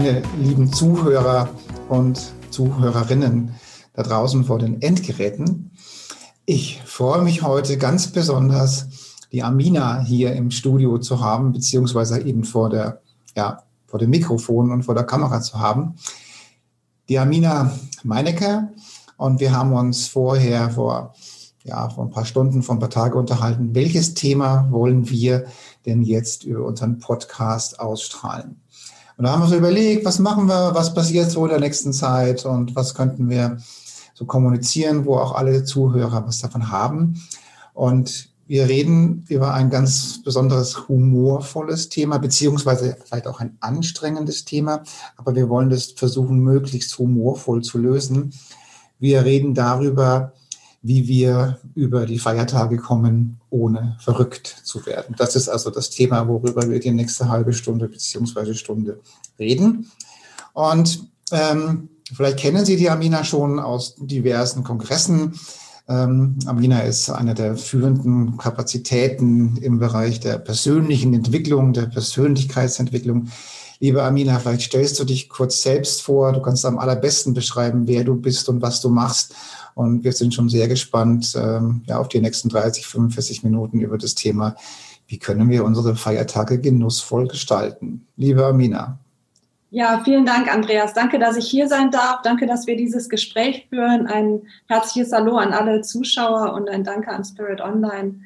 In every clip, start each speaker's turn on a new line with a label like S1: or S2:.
S1: Meine lieben Zuhörer und Zuhörerinnen da draußen vor den Endgeräten. Ich freue mich heute ganz besonders, die Amina hier im Studio zu haben, beziehungsweise eben vor der, ja, vor dem Mikrofon und vor der Kamera zu haben. Die Amina Meinecke und wir haben uns vorher vor, ja, vor ein paar Stunden, vor ein paar Tagen unterhalten, welches Thema wollen wir denn jetzt über unseren Podcast ausstrahlen? Und da haben wir so überlegt, was machen wir, was passiert so in der nächsten Zeit und was könnten wir so kommunizieren, wo auch alle Zuhörer was davon haben. Und wir reden über ein ganz besonderes humorvolles Thema, beziehungsweise vielleicht auch ein anstrengendes Thema, aber wir wollen das versuchen, möglichst humorvoll zu lösen. Wir reden darüber, wie wir über die Feiertage kommen, ohne verrückt zu werden. Das ist also das Thema, worüber wir die nächste halbe Stunde beziehungsweise Stunde reden. Und ähm, vielleicht kennen Sie die Amina schon aus diversen Kongressen. Ähm, Amina ist eine der führenden Kapazitäten im Bereich der persönlichen Entwicklung, der Persönlichkeitsentwicklung. Liebe Amina, vielleicht stellst du dich kurz selbst vor. Du kannst am allerbesten beschreiben, wer du bist und was du machst und wir sind schon sehr gespannt ähm, ja, auf die nächsten 30, 45 Minuten über das Thema, wie können wir unsere Feiertage genussvoll gestalten. Liebe Amina.
S2: Ja, vielen Dank, Andreas. Danke, dass ich hier sein darf. Danke, dass wir dieses Gespräch führen. Ein herzliches Hallo an alle Zuschauer und ein Danke an Spirit Online.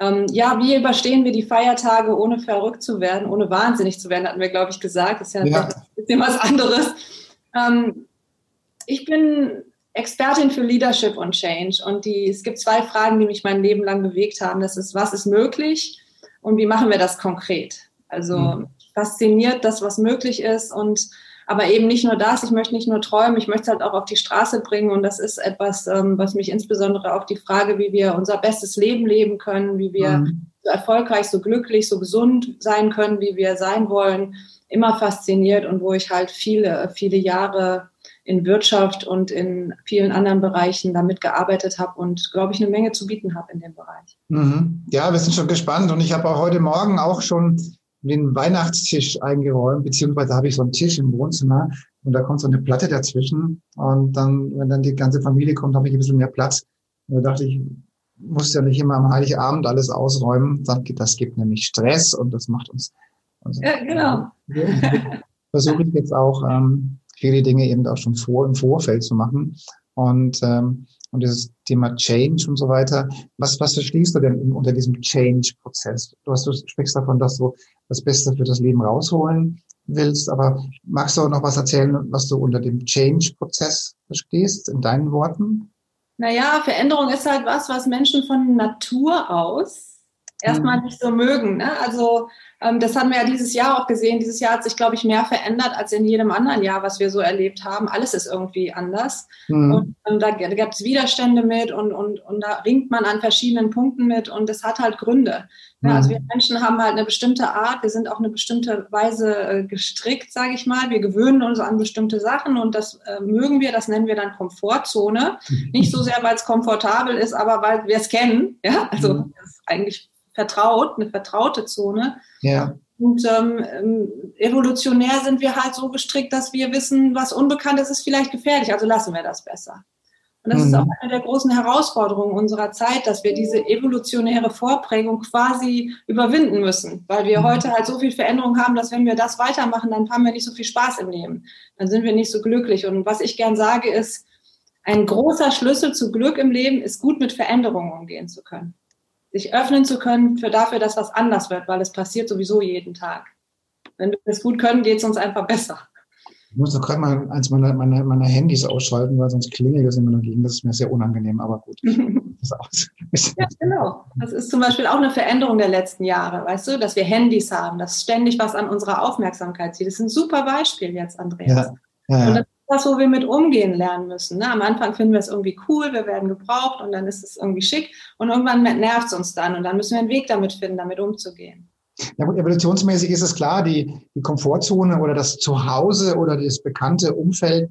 S2: Ähm, ja, wie überstehen wir die Feiertage, ohne verrückt zu werden, ohne wahnsinnig zu werden, hatten wir, glaube ich, gesagt. Das ist ja, ja. ein bisschen was anderes. Ähm, ich bin Expertin für Leadership und Change. Und die, es gibt zwei Fragen, die mich mein Leben lang bewegt haben. Das ist, was ist möglich und wie machen wir das konkret? Also mhm. fasziniert das, was möglich ist und aber eben nicht nur das, ich möchte nicht nur träumen, ich möchte es halt auch auf die Straße bringen und das ist etwas, ähm, was mich insbesondere auf die Frage, wie wir unser bestes Leben leben können, wie wir mhm. so erfolgreich, so glücklich, so gesund sein können, wie wir sein wollen, immer fasziniert und wo ich halt viele, viele Jahre in Wirtschaft und in vielen anderen Bereichen damit gearbeitet habe und, glaube ich, eine Menge zu bieten habe in dem Bereich.
S1: Mhm. Ja, wir sind schon gespannt und ich habe auch heute Morgen auch schon den Weihnachtstisch eingeräumt, beziehungsweise habe ich so einen Tisch im Wohnzimmer und da kommt so eine Platte dazwischen und dann, wenn dann die ganze Familie kommt, habe ich ein bisschen mehr Platz. Und da dachte ich, muss ja nicht immer am Heiligabend alles ausräumen, das gibt nämlich Stress und das macht uns.
S2: uns ja, genau.
S1: Versuche ich jetzt auch ähm, viele Dinge eben auch schon vor, im Vorfeld zu machen. Und, ähm, und dieses Thema Change und so weiter. Was, was verstehst du denn unter diesem Change-Prozess? Du, du sprichst davon, dass du das Beste für das Leben rausholen willst, aber magst du auch noch was erzählen, was du unter dem Change-Prozess verstehst, in deinen Worten?
S2: Naja, Veränderung ist halt was, was Menschen von Natur aus erstmal mhm. nicht so mögen. Ne? Also ähm, das haben wir ja dieses Jahr auch gesehen. Dieses Jahr hat sich, glaube ich, mehr verändert als in jedem anderen Jahr, was wir so erlebt haben. Alles ist irgendwie anders. Mhm. Und, und, da gab es Widerstände mit und, und, und da ringt man an verschiedenen Punkten mit und das hat halt Gründe. Ja, also wir mhm. Menschen haben halt eine bestimmte Art, wir sind auch eine bestimmte Weise äh, gestrickt, sage ich mal. Wir gewöhnen uns an bestimmte Sachen und das äh, mögen wir, das nennen wir dann Komfortzone. Nicht so sehr, weil es komfortabel ist, aber weil wir es kennen. Ja, also mhm. das ist eigentlich vertraut, eine vertraute Zone.
S1: Ja.
S2: Und ähm, ähm, evolutionär sind wir halt so gestrickt, dass wir wissen, was unbekannt ist, ist vielleicht gefährlich, also lassen wir das besser. Und das mhm. ist auch eine der großen Herausforderungen unserer Zeit, dass wir diese evolutionäre Vorprägung quasi überwinden müssen, weil wir mhm. heute halt so viel Veränderung haben, dass wenn wir das weitermachen, dann haben wir nicht so viel Spaß im Leben. Dann sind wir nicht so glücklich. Und was ich gern sage, ist, ein großer Schlüssel zu Glück im Leben ist gut mit Veränderungen umgehen zu können sich öffnen zu können für dafür, dass was anders wird, weil es passiert sowieso jeden Tag. Wenn wir das gut können, geht es uns einfach besser.
S1: Ich muss doch gerade mal eins meiner, meiner, meiner Handys ausschalten, weil sonst klingelt es immer dagegen. Das ist mir sehr unangenehm, aber gut.
S2: Ja, genau. Das ist zum Beispiel auch eine Veränderung der letzten Jahre, weißt du, dass wir Handys haben, dass ständig was an unserer Aufmerksamkeit zieht. Das ist ein super Beispiel jetzt, Andreas. Ja, ja, Und das das, wo wir mit umgehen lernen müssen. Ne? Am Anfang finden wir es irgendwie cool, wir werden gebraucht und dann ist es irgendwie schick und irgendwann nervt es uns dann und dann müssen wir einen Weg damit finden, damit umzugehen.
S1: Ja gut, evolutionsmäßig ist es klar, die, die Komfortzone oder das Zuhause oder das bekannte Umfeld,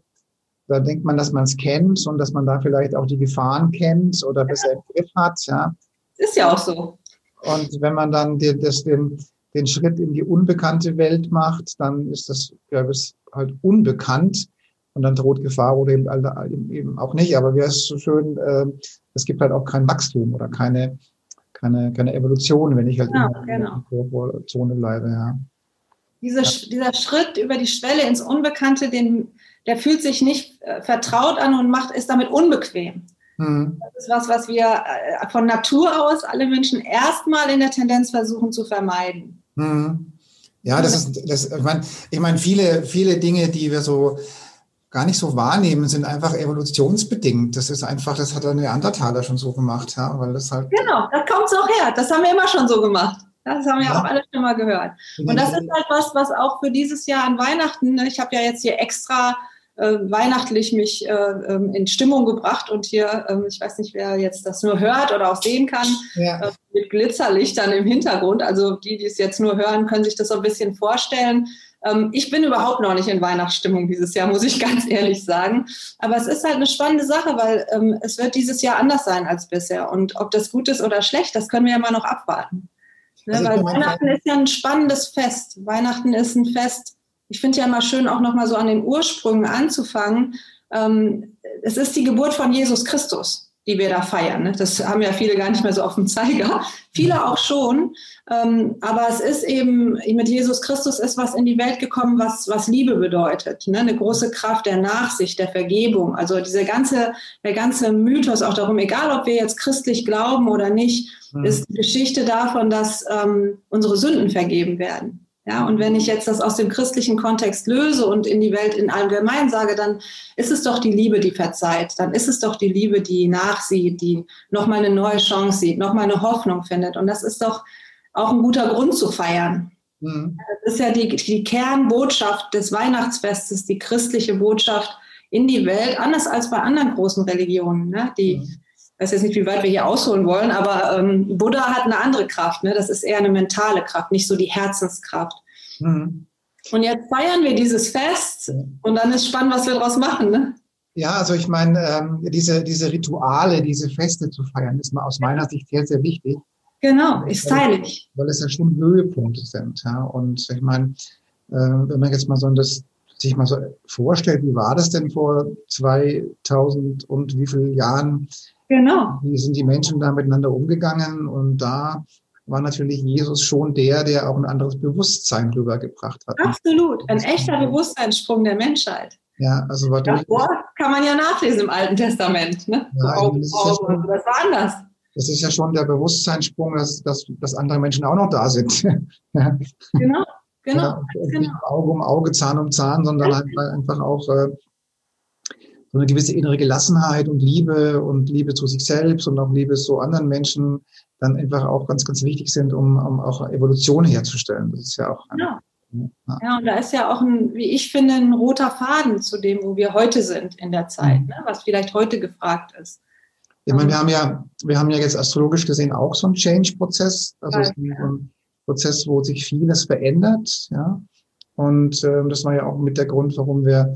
S1: da denkt man, dass man es kennt und dass man da vielleicht auch die Gefahren kennt oder besser im Griff hat. Ja.
S2: Ist ja auch so.
S1: Und wenn man dann die, das, den, den Schritt in die unbekannte Welt macht, dann ist das, glaube ich, halt unbekannt und dann droht Gefahr oder eben, eben auch nicht. Aber wie heißt es so schön, äh, es gibt halt auch kein Wachstum oder keine, keine, keine Evolution, wenn ich halt
S2: genau, in der
S1: Komfortzone bleibe. Ja.
S2: Diese, ja. Dieser Schritt über die Schwelle ins Unbekannte, den, der fühlt sich nicht äh, vertraut an und macht, ist damit unbequem. Mhm. Das ist was, was wir äh, von Natur aus alle Menschen erstmal in der Tendenz versuchen zu vermeiden.
S1: Mhm. Ja, das ist, das, ich meine, ich meine, viele, viele Dinge, die wir so gar nicht so wahrnehmen, sind einfach evolutionsbedingt. Das ist einfach, das hat der Neandertaler schon so gemacht, ja, weil das halt.
S2: Genau, da kommt es auch her. Das haben wir immer schon so gemacht. Das haben wir ja. auch alle schon mal gehört. Und das ist halt was, was auch für dieses Jahr an Weihnachten, ne, ich habe ja jetzt hier extra äh, weihnachtlich mich äh, ähm, in Stimmung gebracht und hier, äh, ich weiß nicht, wer jetzt das nur hört oder auch sehen kann, ja. Äh, mit Glitzerlichtern im Hintergrund. Also die, die es jetzt nur hören, können sich das so ein bisschen vorstellen. Ähm, ich bin überhaupt noch nicht in Weihnachtsstimmung dieses Jahr, muss ich ganz ehrlich sagen. Aber es ist halt eine spannende Sache, weil ähm, es wird dieses Jahr anders sein als bisher. Und ob das gut ist oder schlecht, das können wir ja mal noch abwarten. Ne? Also weil Weihnachten ist ja ein spannendes Fest. Weihnachten ist ein Fest. Ich finde ja immer schön, auch nochmal so an den Ursprüngen anzufangen. Ähm, es ist die Geburt von Jesus Christus die wir da feiern. Ne? Das haben ja viele gar nicht mehr so auf dem Zeiger, viele auch schon. Ähm, aber es ist eben, mit Jesus Christus ist was in die Welt gekommen, was, was Liebe bedeutet. Ne? Eine große Kraft der Nachsicht, der Vergebung. Also diese ganze, der ganze Mythos auch darum, egal ob wir jetzt christlich glauben oder nicht, mhm. ist die Geschichte davon, dass ähm, unsere Sünden vergeben werden. Ja, und wenn ich jetzt das aus dem christlichen Kontext löse und in die Welt in allgemein sage, dann ist es doch die Liebe, die verzeiht. Dann ist es doch die Liebe, die nachsieht, die nochmal eine neue Chance sieht, nochmal eine Hoffnung findet. Und das ist doch auch ein guter Grund zu feiern. Mhm. Das ist ja die, die Kernbotschaft des Weihnachtsfestes, die christliche Botschaft in die Welt, anders als bei anderen großen Religionen, ne? die mhm weiß jetzt nicht, wie weit wir hier ausholen wollen, aber ähm, Buddha hat eine andere Kraft. Ne? Das ist eher eine mentale Kraft, nicht so die Herzenskraft. Mhm. Und jetzt feiern wir dieses Fest und dann ist spannend, was wir daraus machen. Ne?
S1: Ja, also ich meine, ähm, diese, diese Rituale, diese Feste zu feiern, ist mal aus meiner Sicht sehr, sehr wichtig.
S2: Genau, ist teilig.
S1: Weil es ja schon Höhepunkte sind. Ja? Und ich meine, äh, wenn man jetzt mal so das sich mal so vorstellt, wie war das denn vor 2000 und wie vielen Jahren?
S2: Genau.
S1: Wie sind die Menschen da miteinander umgegangen? Und da war natürlich Jesus schon der, der auch ein anderes Bewusstsein rübergebracht hat.
S2: Absolut, ein echter Bewusstseinssprung der Menschheit.
S1: Ja, also war
S2: Davor kann man ja nachlesen im Alten Testament. Ne? Ja, so das, ja schon, das war anders.
S1: Das ist ja schon der Bewusstseinssprung, dass, dass, dass andere Menschen auch noch da sind.
S2: genau, genau. Ja,
S1: genau. Nicht Auge um Auge, Zahn um Zahn, sondern einfach, einfach auch äh, so eine gewisse innere Gelassenheit und Liebe und Liebe zu sich selbst und auch Liebe zu anderen Menschen dann einfach auch ganz, ganz wichtig sind, um, um auch Evolution herzustellen. Das ist ja auch.
S2: Ja. ja. ja, und da ist ja auch ein, wie ich finde, ein roter Faden zu dem, wo wir heute sind in der Zeit, mhm. ne? was vielleicht heute gefragt ist.
S1: Ich meine, wir haben ja, wir haben ja jetzt astrologisch gesehen auch so einen Change-Prozess, also ja, ein Prozess, wo sich vieles verändert, ja. Und äh, das war ja auch mit der Grund, warum wir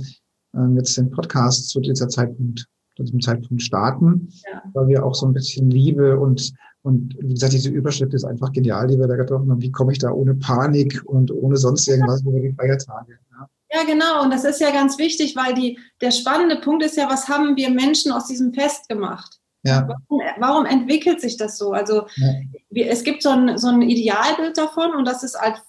S1: ähm, jetzt den Podcast zu dieser Zeitpunkt, zu diesem Zeitpunkt starten, ja. weil wir auch so ein bisschen Liebe und und wie gesagt, diese Überschrift ist einfach genial, die wir da getroffen haben. Wie komme ich da ohne Panik und ohne sonst irgendwas über die Feiertage?
S2: Ja. ja, genau. Und das ist ja ganz wichtig, weil die, der spannende Punkt ist ja, was haben wir Menschen aus diesem Fest gemacht? Ja. Warum, warum entwickelt sich das so? Also ja. es gibt so ein, so ein Idealbild davon und das ist als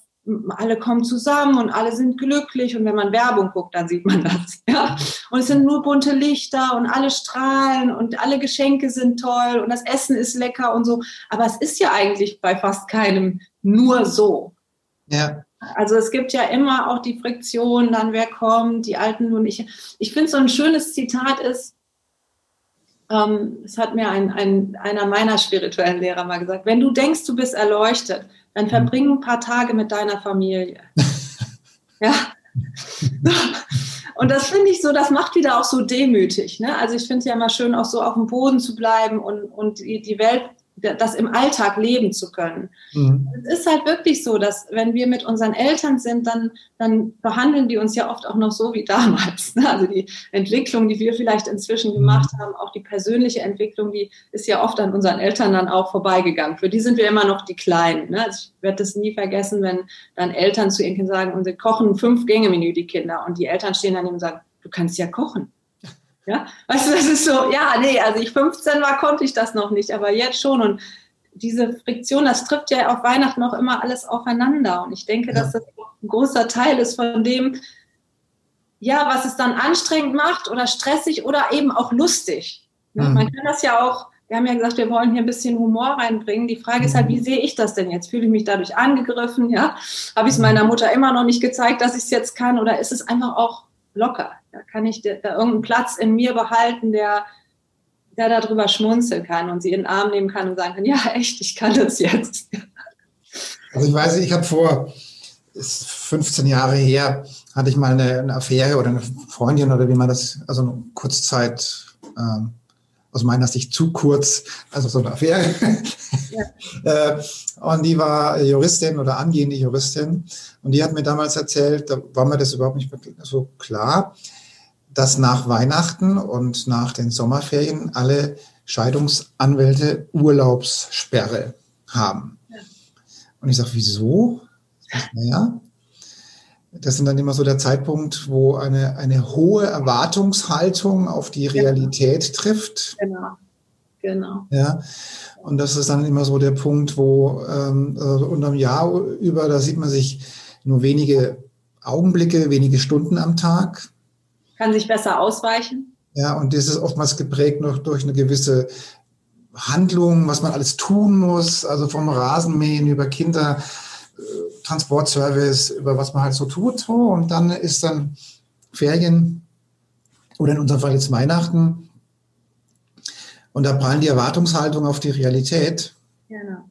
S2: alle kommen zusammen und alle sind glücklich und wenn man Werbung guckt, dann sieht man das. Ja? Und es sind nur bunte Lichter und alle strahlen und alle Geschenke sind toll und das Essen ist lecker und so. Aber es ist ja eigentlich bei fast keinem nur so.
S1: Ja.
S2: Also es gibt ja immer auch die Friktion, dann wer kommt, die Alten und ich. Ich finde so ein schönes Zitat ist, ähm, das hat mir ein, ein, einer meiner spirituellen Lehrer mal gesagt, wenn du denkst, du bist erleuchtet, dann mhm. verbring ein paar Tage mit deiner Familie. ja. Und das finde ich so, das macht wieder auch so demütig. Ne? Also ich finde es ja immer schön, auch so auf dem Boden zu bleiben und, und die Welt das im Alltag leben zu können. Mhm. Es ist halt wirklich so, dass wenn wir mit unseren Eltern sind, dann, dann behandeln die uns ja oft auch noch so wie damals. Ne? Also die Entwicklung, die wir vielleicht inzwischen gemacht haben, auch die persönliche Entwicklung, die ist ja oft an unseren Eltern dann auch vorbeigegangen. Für die sind wir immer noch die Kleinen. Ne? Also ich werde das nie vergessen, wenn dann Eltern zu ihren Kindern sagen, und sie kochen fünf Gänge-Menü, die Kinder, und die Eltern stehen dann und sagen, du kannst ja kochen. Ja, weißt du, das ist so, ja, nee, als ich 15 war, konnte ich das noch nicht, aber jetzt schon. Und diese Friktion, das trifft ja auf Weihnachten noch immer alles aufeinander. Und ich denke, dass das ein großer Teil ist von dem, ja, was es dann anstrengend macht oder stressig oder eben auch lustig. Mhm. Man kann das ja auch, wir haben ja gesagt, wir wollen hier ein bisschen Humor reinbringen. Die Frage ist halt, wie sehe ich das denn jetzt? Fühle ich mich dadurch angegriffen? Ja? Habe ich es meiner Mutter immer noch nicht gezeigt, dass ich es jetzt kann? Oder ist es einfach auch locker. Da kann ich da, irgendeinen Platz in mir behalten, der, der darüber schmunzeln kann und sie in den Arm nehmen kann und sagen kann, ja, echt, ich kann das jetzt.
S1: Also ich weiß, ich habe vor 15 Jahre her, hatte ich mal eine, eine, Affäre oder eine Freundin oder wie man das, also eine Kurzzeit, ähm, aus meiner Sicht zu kurz, also so eine Affäre. Ja. Äh, und die war Juristin oder angehende Juristin. Und die hat mir damals erzählt, da war mir das überhaupt nicht so klar, dass nach Weihnachten und nach den Sommerferien alle Scheidungsanwälte Urlaubssperre haben. Und ich sage, wieso? Naja, das sind dann immer so der Zeitpunkt, wo eine, eine hohe Erwartungshaltung auf die Realität trifft. Genau. Genau. Ja. Und das ist dann immer so der Punkt, wo ähm, also unterm Jahr über, da sieht man sich nur wenige Augenblicke, wenige Stunden am Tag.
S2: Kann sich besser ausweichen.
S1: Ja, und das ist oftmals geprägt noch durch eine gewisse Handlung, was man alles tun muss, also vom Rasenmähen über Kinder, äh, Transportservice, über was man halt so tut. Und dann ist dann Ferien oder in unserem Fall jetzt Weihnachten und da prallen die Erwartungshaltung auf die Realität.
S2: Genau.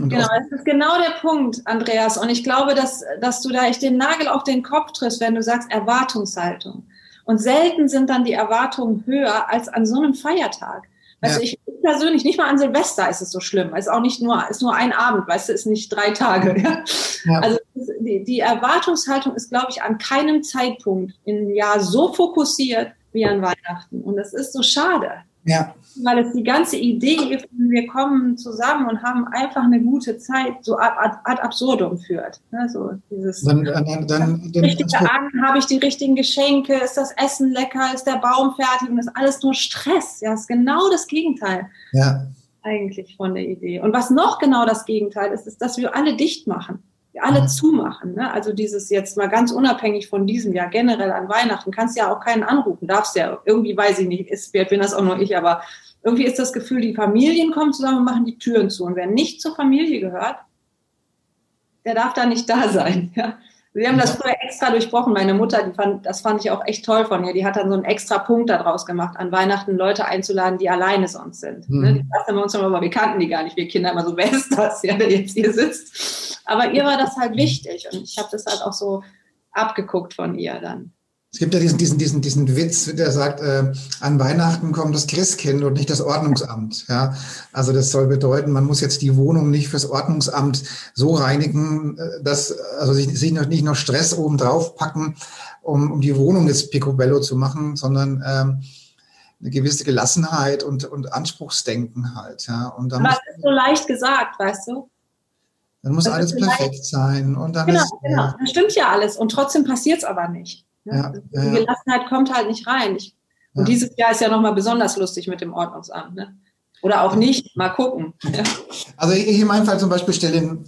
S2: Und genau, das ist genau der Punkt, Andreas. Und ich glaube, dass, dass du da echt den Nagel auf den Kopf triffst, wenn du sagst Erwartungshaltung. Und selten sind dann die Erwartungen höher als an so einem Feiertag. Also ja. ich persönlich, nicht mal an Silvester ist es so schlimm. Es ist auch nicht nur, ist nur ein Abend, weißt du, ist nicht drei Tage. Ja? ja. Also die, die Erwartungshaltung ist, glaube ich, an keinem Zeitpunkt im Jahr so fokussiert wie an Weihnachten. Und das ist so schade. Ja. Weil es die ganze Idee, wir kommen zusammen und haben einfach eine gute Zeit, so ad, ad absurdum führt. Ne? So dieses, dann, dann, dann, dann richtige an, habe ich die richtigen Geschenke, ist das Essen lecker, ist der Baum fertig und ist alles nur Stress. Ja, ist genau das Gegenteil. Ja. Eigentlich von der Idee. Und was noch genau das Gegenteil ist, ist, dass wir alle dicht machen alle mhm. zumachen. Ne? Also dieses jetzt mal ganz unabhängig von diesem Jahr, generell an Weihnachten, kannst ja auch keinen anrufen, darfst ja, irgendwie weiß ich nicht, ist, bin das auch nur ich, aber irgendwie ist das Gefühl, die Familien kommen zusammen und machen die Türen zu. Und wer nicht zur Familie gehört, der darf da nicht da sein. Ja? Wir haben das früher extra durchbrochen. Meine Mutter, die fand, das fand ich auch echt toll von ihr. Die hat dann so einen extra Punkt daraus gemacht, an Weihnachten Leute einzuladen, die alleine sonst sind. Mhm. Die saßen wir uns immer, aber wir kannten die gar nicht. Wir Kinder immer so, wer ist das, ja, der jetzt hier sitzt? Aber ihr war das halt wichtig und ich habe das halt auch so abgeguckt von ihr dann.
S1: Es gibt ja diesen, diesen, diesen, diesen Witz, der sagt, äh, an Weihnachten kommt das Christkind und nicht das Ordnungsamt. Ja? Also das soll bedeuten, man muss jetzt die Wohnung nicht fürs Ordnungsamt so reinigen, äh, dass also sich, sich noch, nicht noch Stress oben drauf packen, um, um die Wohnung jetzt picobello zu machen, sondern ähm, eine gewisse Gelassenheit und, und Anspruchsdenken halt. Ja? Und
S2: dann Aber es ist so leicht gesagt, weißt du?
S1: Dann muss das alles perfekt sein. Und dann
S2: genau,
S1: ist,
S2: genau. Das stimmt ja alles. Und trotzdem passiert es aber nicht. Ja, die Gelassenheit kommt halt nicht rein. Ich, und dieses Jahr ist ja nochmal besonders lustig mit dem Ordnungsamt. Ne? Oder auch nicht, mal gucken.
S1: Also ich in meinem Fall zum Beispiel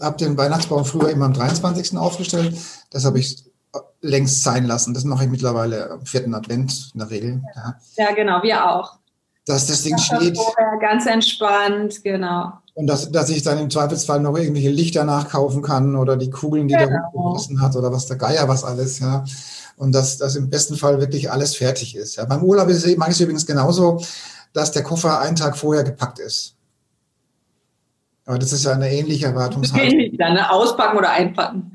S1: habe den Weihnachtsbaum früher immer am 23. aufgestellt. Das habe ich längst sein lassen. Das mache ich mittlerweile am vierten Advent in der Regel.
S2: Ja, ja genau, wir auch.
S1: Dass das Ding das steht.
S2: Vorher ganz entspannt, genau.
S1: Und dass, dass ich dann im Zweifelsfall noch irgendwelche Lichter nachkaufen kann oder die Kugeln, die genau. der Hund gerissen hat oder was der Geier was alles, ja und dass, dass im besten Fall wirklich alles fertig ist. Ja, beim Urlaub ist, mache ich es übrigens genauso. dass der Koffer einen Tag vorher gepackt ist. Aber das ist ja eine ähnliche Erwartungshaltung.
S2: Ähnlich, dann ne? auspacken oder einpacken.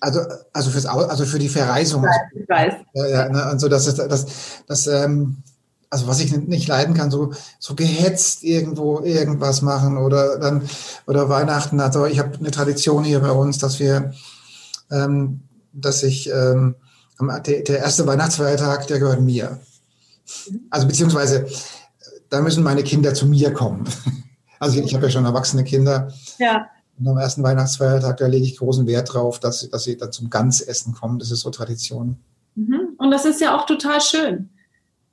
S1: Also, also, fürs, also für die Verreisung.
S2: Ich weiß.
S1: Ja, ja, ne, also das ist, das, das, ähm, also was ich nicht leiden kann, so, so gehetzt irgendwo irgendwas machen oder dann, oder Weihnachten. Also ich habe eine Tradition hier bei uns, dass wir, ähm, dass ich, ähm, der, der erste Weihnachtsfeiertag, der gehört mir. Also beziehungsweise, da müssen meine Kinder zu mir kommen. Also ich habe ja schon erwachsene Kinder.
S2: Ja.
S1: Und am ersten Weihnachtsfeiertag, da lege ich großen Wert drauf, dass, dass sie dann zum Ganzessen kommen. Das ist so Tradition.
S2: Mhm. Und das ist ja auch total schön.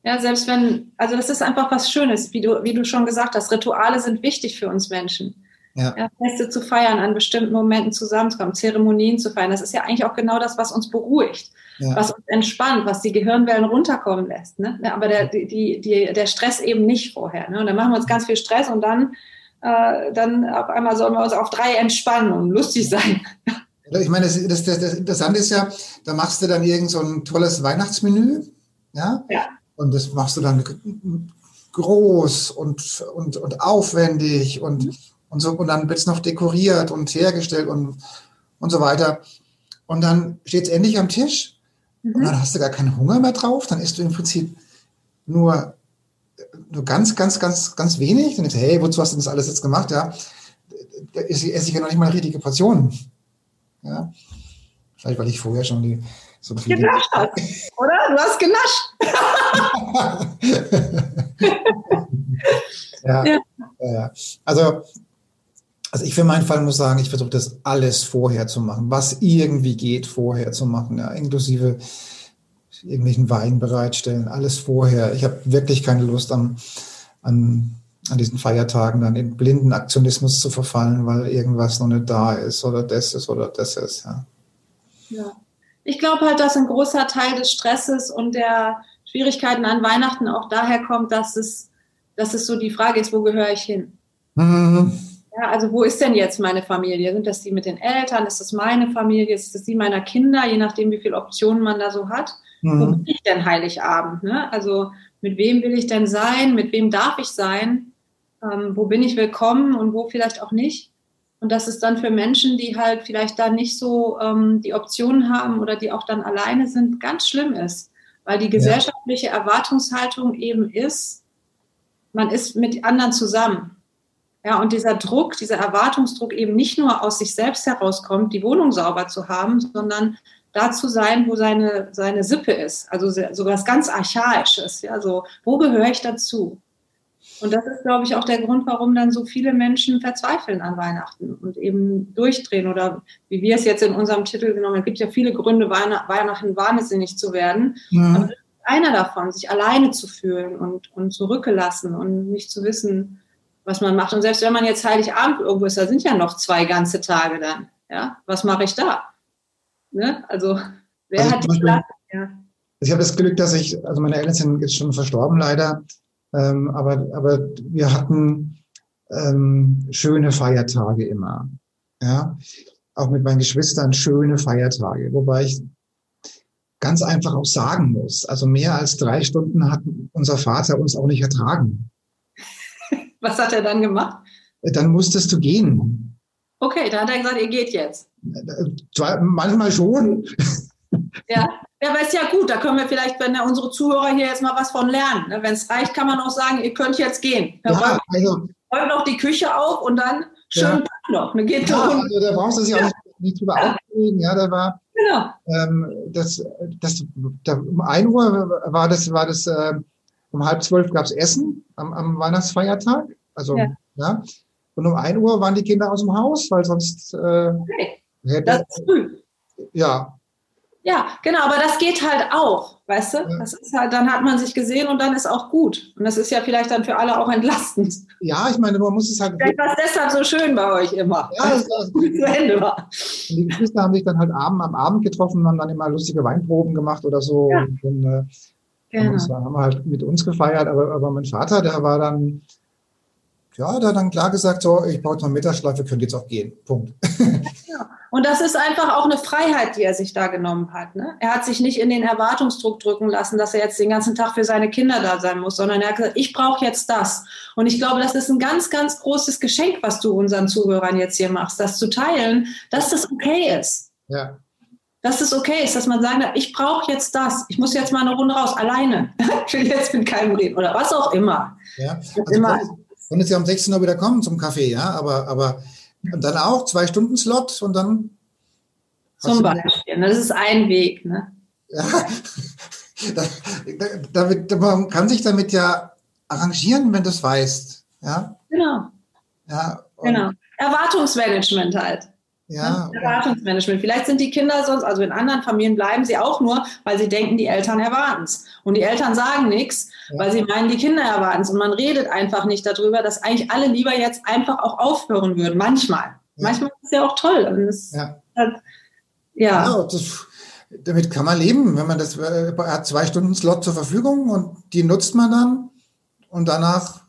S2: Ja, selbst wenn, also das ist einfach was Schönes, wie du, wie du schon gesagt hast, Rituale sind wichtig für uns Menschen. Ja. ja. Feste zu feiern, an bestimmten Momenten zusammenzukommen, Zeremonien zu feiern, das ist ja eigentlich auch genau das, was uns beruhigt, ja. was uns entspannt, was die Gehirnwellen runterkommen lässt. Ne? Aber der, die, die, der Stress eben nicht vorher. Ne? Und dann machen wir uns ganz viel Stress und dann, äh, dann auf einmal sollen wir uns auf drei entspannen und lustig sein.
S1: Ich meine, das, das, das Interessante ist ja, da machst du dann irgend so ein tolles Weihnachtsmenü, ja?
S2: ja.
S1: Und das machst du dann groß und, und, und aufwendig und, mhm. und so. Und dann wird es noch dekoriert und hergestellt und, und so weiter. Und dann steht es endlich am Tisch mhm. und dann hast du gar keinen Hunger mehr drauf. Dann isst du im Prinzip nur, nur ganz, ganz, ganz, ganz wenig. Dann denkst du, hey, wozu hast du das alles jetzt gemacht? Ja, da esse ich ja noch nicht mal eine richtige Portion. Ja. Vielleicht, weil ich vorher schon die so
S2: viel genascht hast, oder? Du hast
S1: genascht. ja, ja. ja. Also, also ich für meinen Fall muss sagen, ich versuche das alles vorher zu machen, was irgendwie geht, vorher zu machen, ja, inklusive irgendwelchen Wein bereitstellen, alles vorher. Ich habe wirklich keine Lust am, an, an diesen Feiertagen dann in blinden Aktionismus zu verfallen, weil irgendwas noch nicht da ist oder das ist oder das ist. Ja.
S2: ja. Ich glaube halt, dass ein großer Teil des Stresses und der Schwierigkeiten an Weihnachten auch daher kommt, dass es, dass es so die Frage ist, wo gehöre ich hin? Mhm. Ja, also wo ist denn jetzt meine Familie? Sind das die mit den Eltern? Ist das meine Familie? Ist das die meiner Kinder? Je nachdem, wie viele Optionen man da so hat. Mhm. Wo bin ich denn Heiligabend? Ne? Also mit wem will ich denn sein? Mit wem darf ich sein? Ähm, wo bin ich willkommen und wo vielleicht auch nicht? Und dass es dann für Menschen, die halt vielleicht da nicht so ähm, die Optionen haben oder die auch dann alleine sind, ganz schlimm ist. Weil die gesellschaftliche ja. Erwartungshaltung eben ist, man ist mit anderen zusammen. Ja, und dieser Druck, dieser Erwartungsdruck eben nicht nur aus sich selbst herauskommt, die Wohnung sauber zu haben, sondern da zu sein, wo seine, seine Sippe ist. Also sogar was ganz Archaisches. Ja, so, wo gehöre ich dazu? Und das ist, glaube ich, auch der Grund, warum dann so viele Menschen verzweifeln an Weihnachten und eben durchdrehen oder wie wir es jetzt in unserem Titel genommen haben. Es gibt ja viele Gründe, Weihnachten wahnsinnig zu werden. Aber einer davon, sich alleine zu fühlen und, und zurückgelassen und nicht zu wissen, was man macht. Und selbst wenn man jetzt Heiligabend irgendwo ist, da sind ja noch zwei ganze Tage dann. Ja, was mache ich da? Ne? Also, wer also hat die Platz? Ja.
S1: Ich habe das Glück, dass ich, also meine Eltern sind jetzt schon verstorben leider. Ähm, aber, aber wir hatten ähm, schöne Feiertage immer. Ja, auch mit meinen Geschwistern schöne Feiertage, wobei ich ganz einfach auch sagen muss, also mehr als drei Stunden hat unser Vater uns auch nicht ertragen.
S2: Was hat er dann gemacht?
S1: Dann musstest du gehen.
S2: Okay, dann hat er gesagt, ihr geht jetzt.
S1: Manchmal schon.
S2: Ja. Ja, aber ist ja gut, da können wir vielleicht, wenn ja unsere Zuhörer hier jetzt mal was von lernen. Ne? Wenn es reicht, kann man auch sagen, ihr könnt jetzt gehen. Ja, räumt, also, räumt noch die Küche auf und dann schön ja. noch. Ne? Geht
S1: ja, also da brauchst du sich auch nicht, drüber ja. aufregen. Ja, da war
S2: genau.
S1: ähm, das, das, da, um ein Uhr war das, war das äh, um halb zwölf gab's Essen am, am Weihnachtsfeiertag. Also, ja. ja. Und um ein Uhr waren die Kinder aus dem Haus, weil sonst äh, okay.
S2: hätte, das ist früh.
S1: Ja,
S2: ja, genau, aber das geht halt auch, weißt du? Das ist halt, dann hat man sich gesehen und dann ist auch gut. Und das ist ja vielleicht dann für alle auch entlastend.
S1: Ja, ich meine, man muss es halt.
S2: Vielleicht war es deshalb so schön bei euch immer. Ja, das war gut zu Ende war.
S1: Und die Geschwister haben sich dann halt Abend, am Abend getroffen und haben dann immer lustige Weinproben gemacht oder so. Ja. Und dann, äh, genau. haben, wir halt mit uns gefeiert, aber, aber mein Vater, der war dann, ja, da hat dann klar gesagt, so, ich brauche noch einen Mittagsschlaf, wir können jetzt auch gehen. Punkt.
S2: Ja. Und das ist einfach auch eine Freiheit, die er sich da genommen hat. Ne? Er hat sich nicht in den Erwartungsdruck drücken lassen, dass er jetzt den ganzen Tag für seine Kinder da sein muss, sondern er hat gesagt, ich brauche jetzt das. Und ich glaube, das ist ein ganz, ganz großes Geschenk, was du unseren Zuhörern jetzt hier machst, das zu teilen, dass das okay ist. Ja. Dass es okay ist, dass man sagt, ich brauche jetzt das. Ich muss jetzt mal eine Runde raus, alleine. ich will jetzt mit keinem reden oder was auch immer.
S1: Ja, also immer und jetzt ja um 16 Uhr wieder kommen zum Kaffee, ja, aber, aber und dann auch zwei Stunden Slot und dann.
S2: Zum Beispiel, ne? das ist ein Weg, ne? Ja,
S1: damit, man kann sich damit ja arrangieren, wenn du es weißt, ja.
S2: Genau. Ja. Genau. Erwartungsmanagement halt. Ja. Ne? Erwartungsmanagement. Vielleicht sind die Kinder sonst, also in anderen Familien bleiben sie auch nur, weil sie denken, die Eltern erwarten es. Und die Eltern sagen nichts, ja. weil sie meinen, die Kinder erwarten es. Und man redet einfach nicht darüber, dass eigentlich alle lieber jetzt einfach auch aufhören würden. Manchmal. Ja. Manchmal ist es ja auch toll. Das, ja. Hat,
S1: ja. ja das, damit kann man leben, wenn man das er hat zwei Stunden Slot zur Verfügung und die nutzt man dann und danach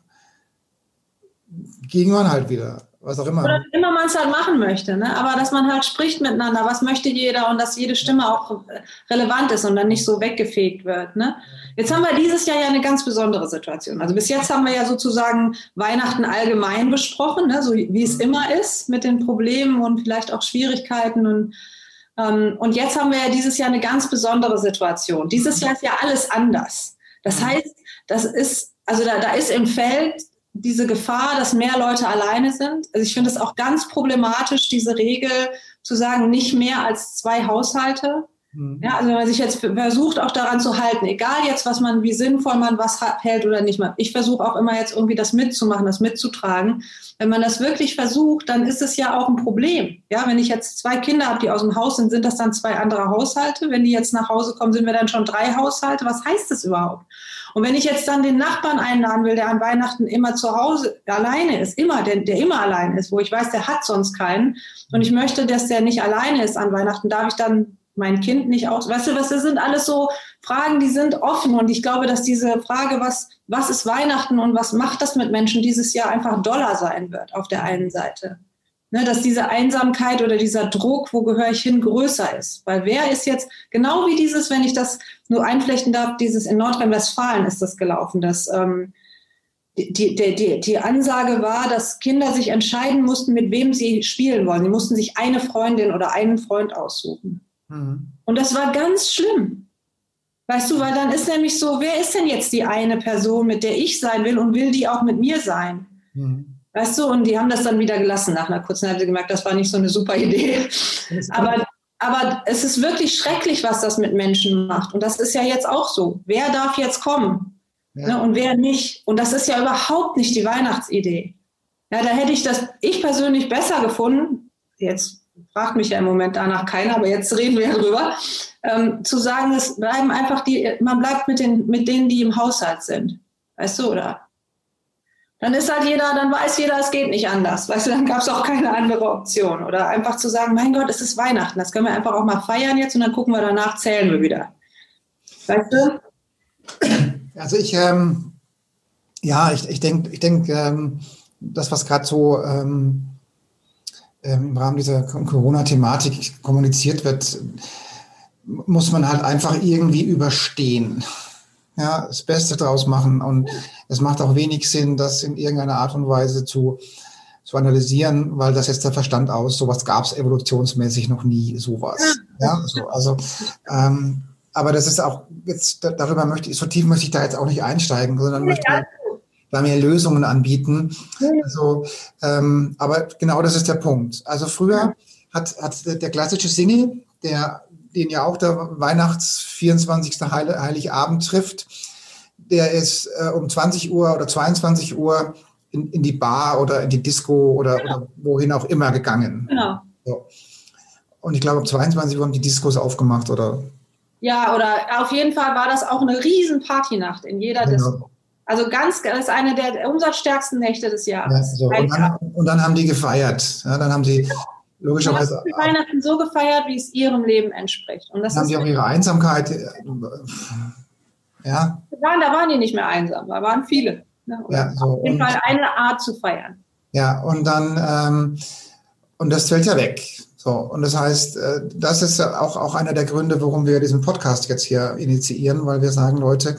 S1: ging man halt wieder was auch immer.
S2: Oder wie immer man es halt machen möchte, ne? aber dass man halt spricht miteinander, was möchte jeder und dass jede Stimme auch relevant ist und dann nicht so weggefegt wird. Ne? Jetzt haben wir dieses Jahr ja eine ganz besondere Situation. Also bis jetzt haben wir ja sozusagen Weihnachten allgemein besprochen, ne? so wie es immer ist mit den Problemen und vielleicht auch Schwierigkeiten und ähm, und jetzt haben wir ja dieses Jahr eine ganz besondere Situation. Dieses Jahr ist ja alles anders. Das heißt, das ist, also da, da ist im Feld diese Gefahr, dass mehr Leute alleine sind. Also ich finde es auch ganz problematisch, diese Regel zu sagen, nicht mehr als zwei Haushalte. Ja, also wenn man sich jetzt versucht, auch daran zu halten, egal jetzt, was man, wie sinnvoll man was hält oder nicht. Ich versuche auch immer jetzt irgendwie das mitzumachen, das mitzutragen. Wenn man das wirklich versucht, dann ist es ja auch ein Problem. Ja, wenn ich jetzt zwei Kinder habe, die aus dem Haus sind, sind das dann zwei andere Haushalte. Wenn die jetzt nach Hause kommen, sind wir dann schon drei Haushalte. Was heißt das überhaupt? Und wenn ich jetzt dann den Nachbarn einladen will, der an Weihnachten immer zu Hause alleine ist, immer, der, der immer allein ist, wo ich weiß, der hat sonst keinen, und ich möchte, dass der nicht alleine ist an Weihnachten, darf ich dann mein Kind nicht auch, weißt du, was das sind alles so Fragen, die sind offen und ich glaube, dass diese Frage, was, was ist Weihnachten und was macht das mit Menschen dieses Jahr einfach doller sein wird auf der einen Seite ne, dass diese Einsamkeit oder dieser Druck, wo gehöre ich hin, größer ist. Weil wer ist jetzt, genau wie dieses, wenn ich das nur einflechten darf, dieses in Nordrhein-Westfalen ist das gelaufen, dass ähm, die, die, die, die Ansage war, dass Kinder sich entscheiden mussten, mit wem sie spielen wollen. Sie mussten sich eine Freundin oder einen Freund aussuchen. Mhm. Und das war ganz schlimm. Weißt du, weil dann ist nämlich so, wer ist denn jetzt die eine Person, mit der ich sein will und will die auch mit mir sein? Mhm. Weißt du, und die haben das dann wieder gelassen. Nach einer kurzen Zeit haben sie gemerkt, das war nicht so eine super Idee. Aber, aber es ist wirklich schrecklich, was das mit Menschen macht. Und das ist ja jetzt auch so. Wer darf jetzt kommen? Ja. Ne, und wer nicht? Und das ist ja überhaupt nicht die Weihnachtsidee. Ja, da hätte ich das, ich persönlich besser gefunden. Jetzt fragt mich ja im Moment danach keiner, aber jetzt reden wir drüber. Ähm, zu sagen, es bleiben einfach die, man bleibt mit, den, mit denen, die im Haushalt sind. Weißt du, oder dann ist halt jeder, dann weiß jeder, es geht nicht anders. Weißt du, dann gab es auch keine andere Option. Oder einfach zu sagen, mein Gott, es ist Weihnachten, das können wir einfach auch mal feiern jetzt und dann gucken wir danach, zählen wir wieder. Weißt du?
S1: Also ich, ähm, ja, ich, ich denke, denk, ähm, das, was gerade so ähm, im Rahmen dieser Corona-Thematik kommuniziert wird, muss man halt einfach irgendwie überstehen ja, das Beste draus machen. Und es macht auch wenig Sinn, das in irgendeiner Art und Weise zu, zu analysieren, weil das jetzt der Verstand aus. Sowas gab es evolutionsmäßig noch nie, sowas. Ja, so, also, ähm, aber das ist auch, jetzt darüber möchte ich, so tief möchte ich da jetzt auch nicht einsteigen, sondern möchte da mehr Lösungen anbieten. Also, ähm, aber genau das ist der Punkt. Also früher hat, hat der klassische Single, der den ja auch der Weihnachts 24. Heil Heiligabend trifft, der ist äh, um 20 Uhr oder 22 Uhr in, in, die Bar oder in die Disco oder, genau. oder wohin auch immer gegangen. Genau. So. Und ich glaube, um 22 Uhr haben die Discos aufgemacht, oder?
S2: Ja, oder auf jeden Fall war das auch eine riesen Partynacht in jeder genau. Disco. Also ganz, das ist eine der umsatzstärksten Nächte des Jahres. Ja, so.
S1: und, dann, und, dann, haben die gefeiert. Ja, dann haben sie logischerweise.
S2: Die Weihnachten so gefeiert, wie es ihrem Leben entspricht.
S1: Und das haben sie auch ihre Einsamkeit. Äh, ja.
S2: Da waren, da waren die nicht mehr einsam, da waren viele. Ne? Ja, so. Auf jeden Fall eine Art zu feiern.
S1: Ja, und dann, ähm, und das fällt ja weg. So, und das heißt, äh, das ist auch, auch einer der Gründe, warum wir diesen Podcast jetzt hier initiieren, weil wir sagen, Leute,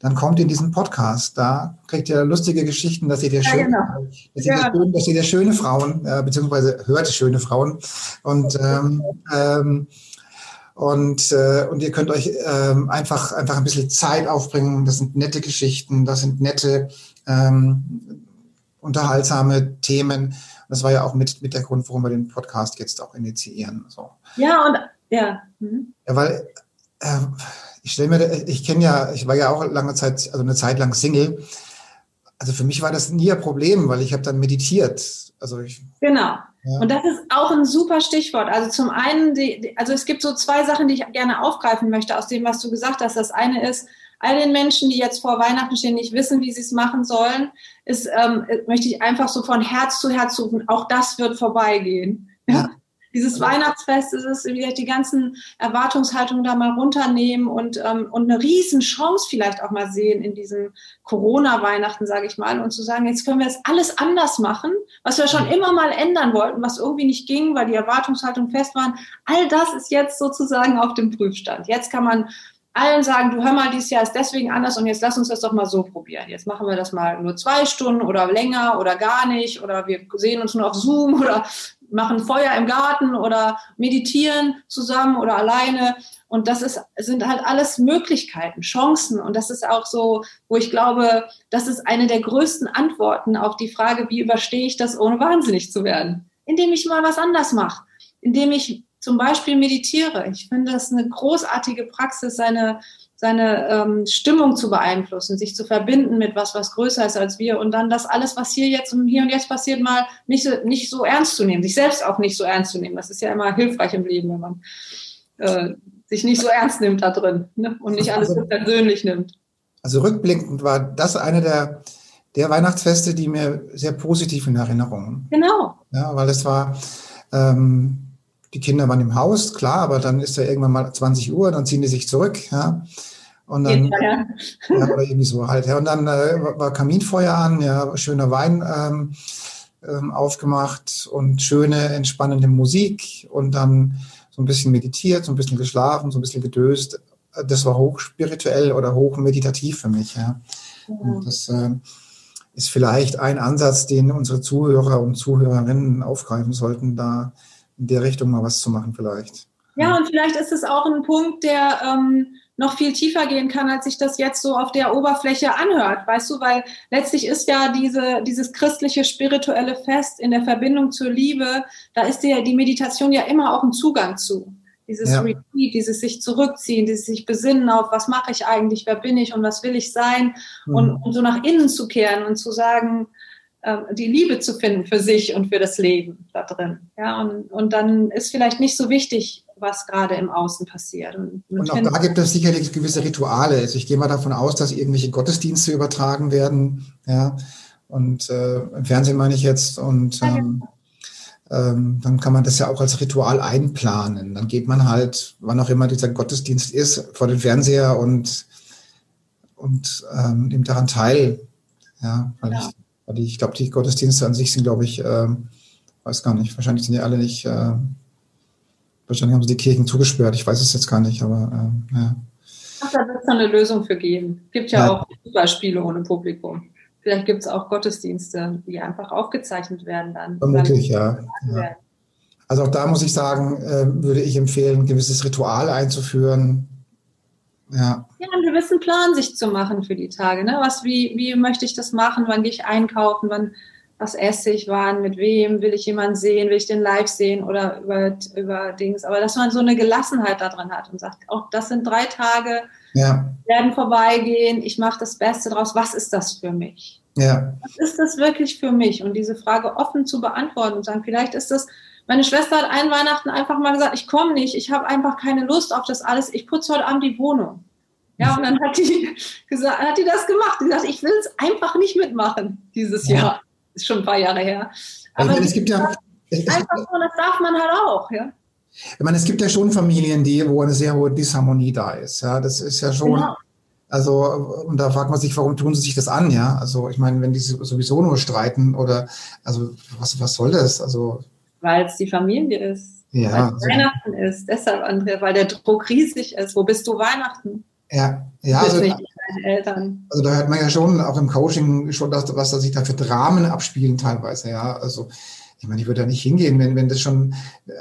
S1: dann kommt in diesen Podcast. Da kriegt ihr lustige Geschichten, dass ihr der ja, schöne, genau. dass ihr ja. der, dass ihr der schöne Frauen, äh, beziehungsweise hört schöne Frauen. Und, ähm, ähm, und, äh, und ihr könnt euch ähm, einfach, einfach ein bisschen Zeit aufbringen. Das sind nette Geschichten, das sind nette, ähm, unterhaltsame Themen. Das war ja auch mit, mit der Grund, warum wir den Podcast jetzt auch initiieren. So.
S2: Ja, und ja. Mhm.
S1: Ja, weil äh, ich stelle mir, ich kenne ja, ich war ja auch lange Zeit, also eine Zeit lang Single. Also für mich war das nie ein Problem, weil ich habe dann meditiert. Also ich,
S2: genau. Ja. Und das ist auch ein super Stichwort. Also zum einen, die, also es gibt so zwei Sachen, die ich gerne aufgreifen möchte aus dem, was du gesagt hast. Das eine ist, all den Menschen, die jetzt vor Weihnachten stehen, nicht wissen, wie sie es machen sollen, ist, ähm, möchte ich einfach so von Herz zu Herz suchen. Auch das wird vorbeigehen. Ja. Dieses Weihnachtsfest ist es, wie die ganzen Erwartungshaltungen da mal runternehmen und, ähm, und eine Riesenchance vielleicht auch mal sehen in diesem Corona-Weihnachten, sage ich mal, und zu sagen, jetzt können wir es alles anders machen, was wir schon immer mal ändern wollten, was irgendwie nicht ging, weil die Erwartungshaltungen fest waren. All das ist jetzt sozusagen auf dem Prüfstand. Jetzt kann man allen sagen, du hör mal, dieses Jahr ist deswegen anders und jetzt lass uns das doch mal so probieren. Jetzt machen wir das mal nur zwei Stunden oder länger oder gar nicht oder wir sehen uns nur auf Zoom oder machen Feuer im Garten oder meditieren zusammen oder alleine. Und das ist, sind halt alles Möglichkeiten, Chancen. Und das ist auch so, wo ich glaube, das ist eine der größten Antworten auf die Frage, wie überstehe ich das, ohne wahnsinnig zu werden? Indem ich mal was anders mache. Indem ich zum Beispiel meditiere. Ich finde das eine großartige Praxis, seine, seine ähm, Stimmung zu beeinflussen, sich zu verbinden mit was, was größer ist als wir und dann das alles, was hier jetzt und hier und jetzt passiert, mal nicht so, nicht so ernst zu nehmen, sich selbst auch nicht so ernst zu nehmen. Das ist ja immer hilfreich im Leben, wenn man äh, sich nicht so ernst nimmt da drin ne? und nicht alles so persönlich nimmt.
S1: Also rückblickend war das eine der, der Weihnachtsfeste, die mir sehr positiv in Erinnerung.
S2: Genau.
S1: Ja, weil es war, ähm, die Kinder waren im Haus, klar, aber dann ist ja irgendwann mal 20 Uhr, dann ziehen die sich zurück, ja. Und dann, ja, ja. ja oder irgendwie so halt, ja. Und dann äh, war Kaminfeuer an, ja, schöner Wein ähm, ähm, aufgemacht und schöne, entspannende Musik und dann so ein bisschen meditiert, so ein bisschen geschlafen, so ein bisschen gedöst. Das war hochspirituell oder hochmeditativ für mich, ja. ja. Und das äh, ist vielleicht ein Ansatz, den unsere Zuhörer und Zuhörerinnen aufgreifen sollten, da in der Richtung mal was zu machen vielleicht.
S2: Ja, und vielleicht ist es auch ein Punkt, der ähm, noch viel tiefer gehen kann, als sich das jetzt so auf der Oberfläche anhört, weißt du, weil letztlich ist ja diese, dieses christliche spirituelle Fest in der Verbindung zur Liebe, da ist die, die Meditation ja immer auch ein Zugang zu. Dieses ja. Retreat, dieses sich zurückziehen, dieses sich besinnen auf, was mache ich eigentlich, wer bin ich und was will ich sein mhm. und, und so nach innen zu kehren und zu sagen, die Liebe zu finden für sich und für das Leben da drin. Ja, und, und dann ist vielleicht nicht so wichtig, was gerade im Außen passiert.
S1: Und, und auch da gibt es sicherlich gewisse Rituale. Also ich gehe mal davon aus, dass irgendwelche Gottesdienste übertragen werden. Ja, und äh, im Fernsehen meine ich jetzt. Und ähm, ähm, dann kann man das ja auch als Ritual einplanen. Dann geht man halt, wann auch immer dieser Gottesdienst ist, vor den Fernseher und, und ähm, nimmt daran teil. Ja, weil ja. ich die, ich glaube, die Gottesdienste an sich sind, glaube ich, äh, weiß gar nicht, wahrscheinlich sind die alle nicht, äh, wahrscheinlich haben sie die Kirchen zugesperrt, ich weiß es jetzt gar nicht, aber äh, ja.
S2: Ach, da wird es eine Lösung für geben. Es gibt ja, ja. auch Fußballspiele ohne Publikum. Vielleicht gibt es auch Gottesdienste, die einfach aufgezeichnet werden dann.
S1: Vermutlich, ja. ja. Also auch da muss ich sagen, äh, würde ich empfehlen, ein gewisses Ritual einzuführen,
S2: ja. ja, einen gewissen Plan sich zu machen für die Tage. Ne? Was, wie, wie möchte ich das machen? Wann gehe ich einkaufen? Wann, was esse ich? Wann? Mit wem? Will ich jemanden sehen? Will ich den live sehen oder über, über Dings? Aber dass man so eine Gelassenheit da drin hat und sagt, auch das sind drei Tage, ja. werden vorbeigehen. Ich mache das Beste draus. Was ist das für mich?
S1: Ja.
S2: Was ist das wirklich für mich? Und diese Frage offen zu beantworten und sagen, vielleicht ist das meine Schwester hat ein Weihnachten einfach mal gesagt, ich komme nicht, ich habe einfach keine Lust auf das alles, ich putze heute Abend die Wohnung. Ja, und dann hat die gesagt, hat die das gemacht. Die sagt, ich will es einfach nicht mitmachen dieses ja. Jahr. Ist schon ein paar Jahre her.
S1: Aber meine, es gibt ja
S2: einfach so, das darf man halt auch, ja.
S1: Ich meine, es gibt ja schon Familien, die, wo eine sehr hohe Disharmonie da ist. Ja, das ist ja schon, genau. Also, und da fragt man sich, warum tun sie sich das an, ja? Also, ich meine, wenn die sowieso nur streiten oder, also, was, was soll das? Also.
S2: Weil es die Familie ist.
S1: Ja.
S2: Weil es Weihnachten ist. Deshalb, Andrea, weil der Druck riesig ist. Wo bist du Weihnachten?
S1: Ja, ja.
S2: Also,
S1: also, Eltern. Also da hört man ja schon auch im Coaching schon, dass, was da sich da für Dramen abspielen teilweise, ja. Also ich meine, ich würde da nicht hingehen, wenn, wenn das schon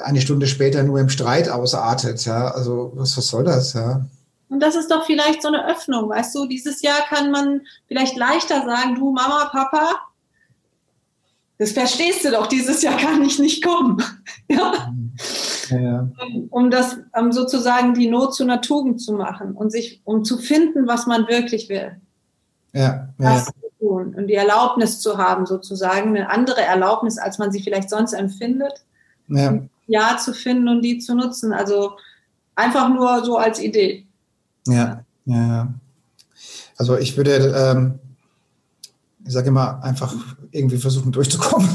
S1: eine Stunde später nur im Streit ausartet, ja. Also was, was soll das, ja?
S2: Und das ist doch vielleicht so eine Öffnung, weißt du? Dieses Jahr kann man vielleicht leichter sagen, du Mama, Papa, das verstehst du doch, dieses Jahr kann ich nicht kommen. ja? Ja. Um, um, das um sozusagen die Not zu einer Tugend zu machen und sich, um zu finden, was man wirklich will.
S1: Ja.
S2: Zu tun und die Erlaubnis zu haben, sozusagen, eine andere Erlaubnis, als man sie vielleicht sonst empfindet.
S1: Ja.
S2: ja zu finden und die zu nutzen. Also einfach nur so als Idee.
S1: Ja, ja, ja. Also ich würde, ähm, ich sage immer, einfach irgendwie versuchen durchzukommen.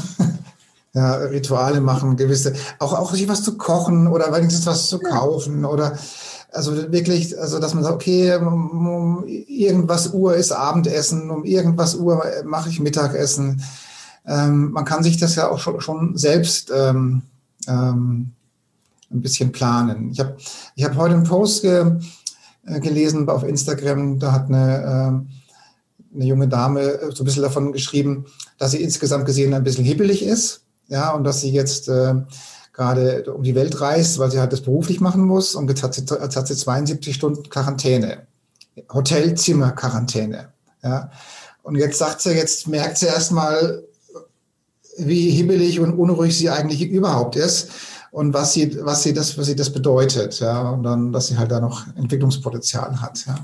S1: ja, Rituale machen, gewisse, auch, auch sich was zu kochen oder wenigstens was zu kaufen oder also wirklich, also dass man sagt, okay, um irgendwas Uhr ist Abendessen, um irgendwas Uhr mache ich Mittagessen. Ähm, man kann sich das ja auch schon, schon selbst ähm, ähm, ein bisschen planen. Ich habe ich hab heute einen Post ge, äh, gelesen auf Instagram, da hat eine, äh, eine junge Dame äh, so ein bisschen davon geschrieben, dass sie insgesamt gesehen ein bisschen hibbelig ist ja, und dass sie jetzt äh, gerade um die Welt reist, weil sie halt das beruflich machen muss und jetzt hat sie, jetzt hat sie 72 Stunden Quarantäne, Hotelzimmer-Quarantäne, ja. Und jetzt sagt sie, jetzt merkt sie erstmal, wie hibbelig und unruhig sie eigentlich überhaupt ist und was sie, was sie das, was sie das bedeutet, ja, und dann, dass sie halt da noch Entwicklungspotenzial hat, ja.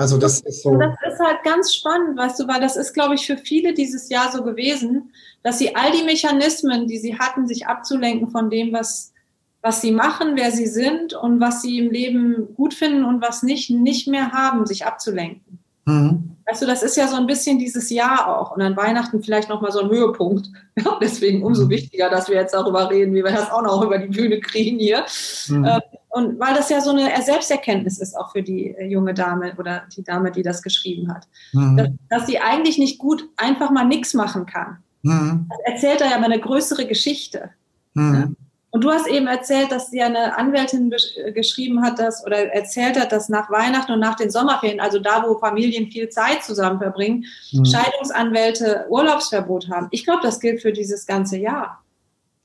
S1: Also das ist so.
S2: Das ist halt ganz spannend, weißt du, weil das ist, glaube ich, für viele dieses Jahr so gewesen, dass sie all die Mechanismen, die sie hatten, sich abzulenken von dem, was, was sie machen, wer sie sind und was sie im Leben gut finden und was nicht, nicht mehr haben, sich abzulenken. Mhm. Weißt du, das ist ja so ein bisschen dieses Jahr auch und an Weihnachten vielleicht nochmal so ein Höhepunkt. Ja, deswegen umso mhm. wichtiger, dass wir jetzt darüber reden, wie wir das auch noch über die Bühne kriegen hier. Mhm. Ähm, und weil das ja so eine Selbsterkenntnis ist auch für die äh, junge Dame oder die Dame, die das geschrieben hat. Mhm. Dass, dass, sie eigentlich nicht gut einfach mal nichts machen kann. Mhm. Das erzählt er ja mal eine größere Geschichte. Mhm. Ja? Und du hast eben erzählt, dass dir eine Anwältin äh, geschrieben hat, dass oder erzählt hat, dass nach Weihnachten und nach den Sommerferien, also da, wo Familien viel Zeit zusammen verbringen, mhm. Scheidungsanwälte Urlaubsverbot haben. Ich glaube, das gilt für dieses ganze Jahr.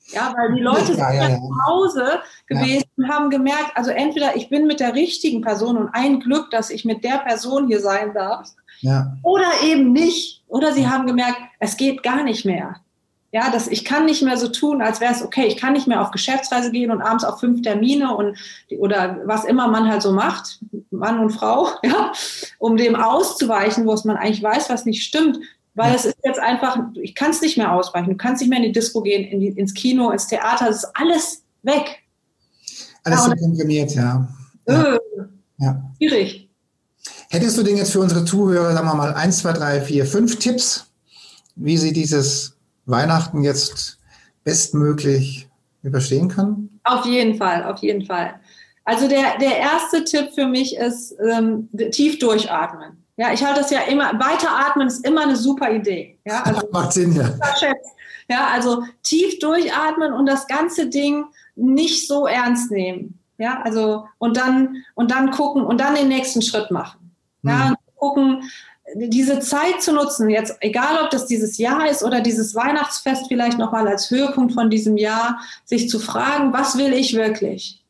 S2: Ja, weil die Leute ja, sind ja, ja. zu Hause gewesen und haben gemerkt, also entweder ich bin mit der richtigen Person und ein Glück, dass ich mit der Person hier sein darf, oder eben nicht. Oder sie haben gemerkt, es geht gar nicht mehr. Ja, dass ich kann nicht mehr so tun, als wäre es okay. Ich kann nicht mehr auf Geschäftsreise gehen und abends auf fünf Termine und oder was immer man halt so macht, Mann und Frau, ja, um dem auszuweichen, wo es man eigentlich weiß, was nicht stimmt. Weil es ist jetzt einfach, ich kann es nicht mehr ausweichen. Du kannst nicht mehr in die Disco gehen, in die, ins Kino, ins Theater. Es ist alles weg.
S1: Alles ja, so komprimiert, ja.
S2: Äh, ja. Schwierig.
S1: Hättest du denn jetzt für unsere Zuhörer, sagen wir mal, eins, zwei, drei, vier, fünf Tipps, wie sie dieses Weihnachten jetzt bestmöglich überstehen können?
S2: Auf jeden Fall, auf jeden Fall. Also der, der erste Tipp für mich ist ähm, tief durchatmen. Ja, ich halte das ja immer, weiteratmen ist immer eine super Idee. Ja, also,
S1: Macht Sinn, ja.
S2: Ja, also tief durchatmen und das ganze Ding nicht so ernst nehmen. Ja, also und dann und dann gucken und dann den nächsten Schritt machen. Ja, mhm. gucken, diese Zeit zu nutzen, jetzt egal ob das dieses Jahr ist oder dieses Weihnachtsfest vielleicht nochmal als Höhepunkt von diesem Jahr, sich zu fragen, was will ich wirklich?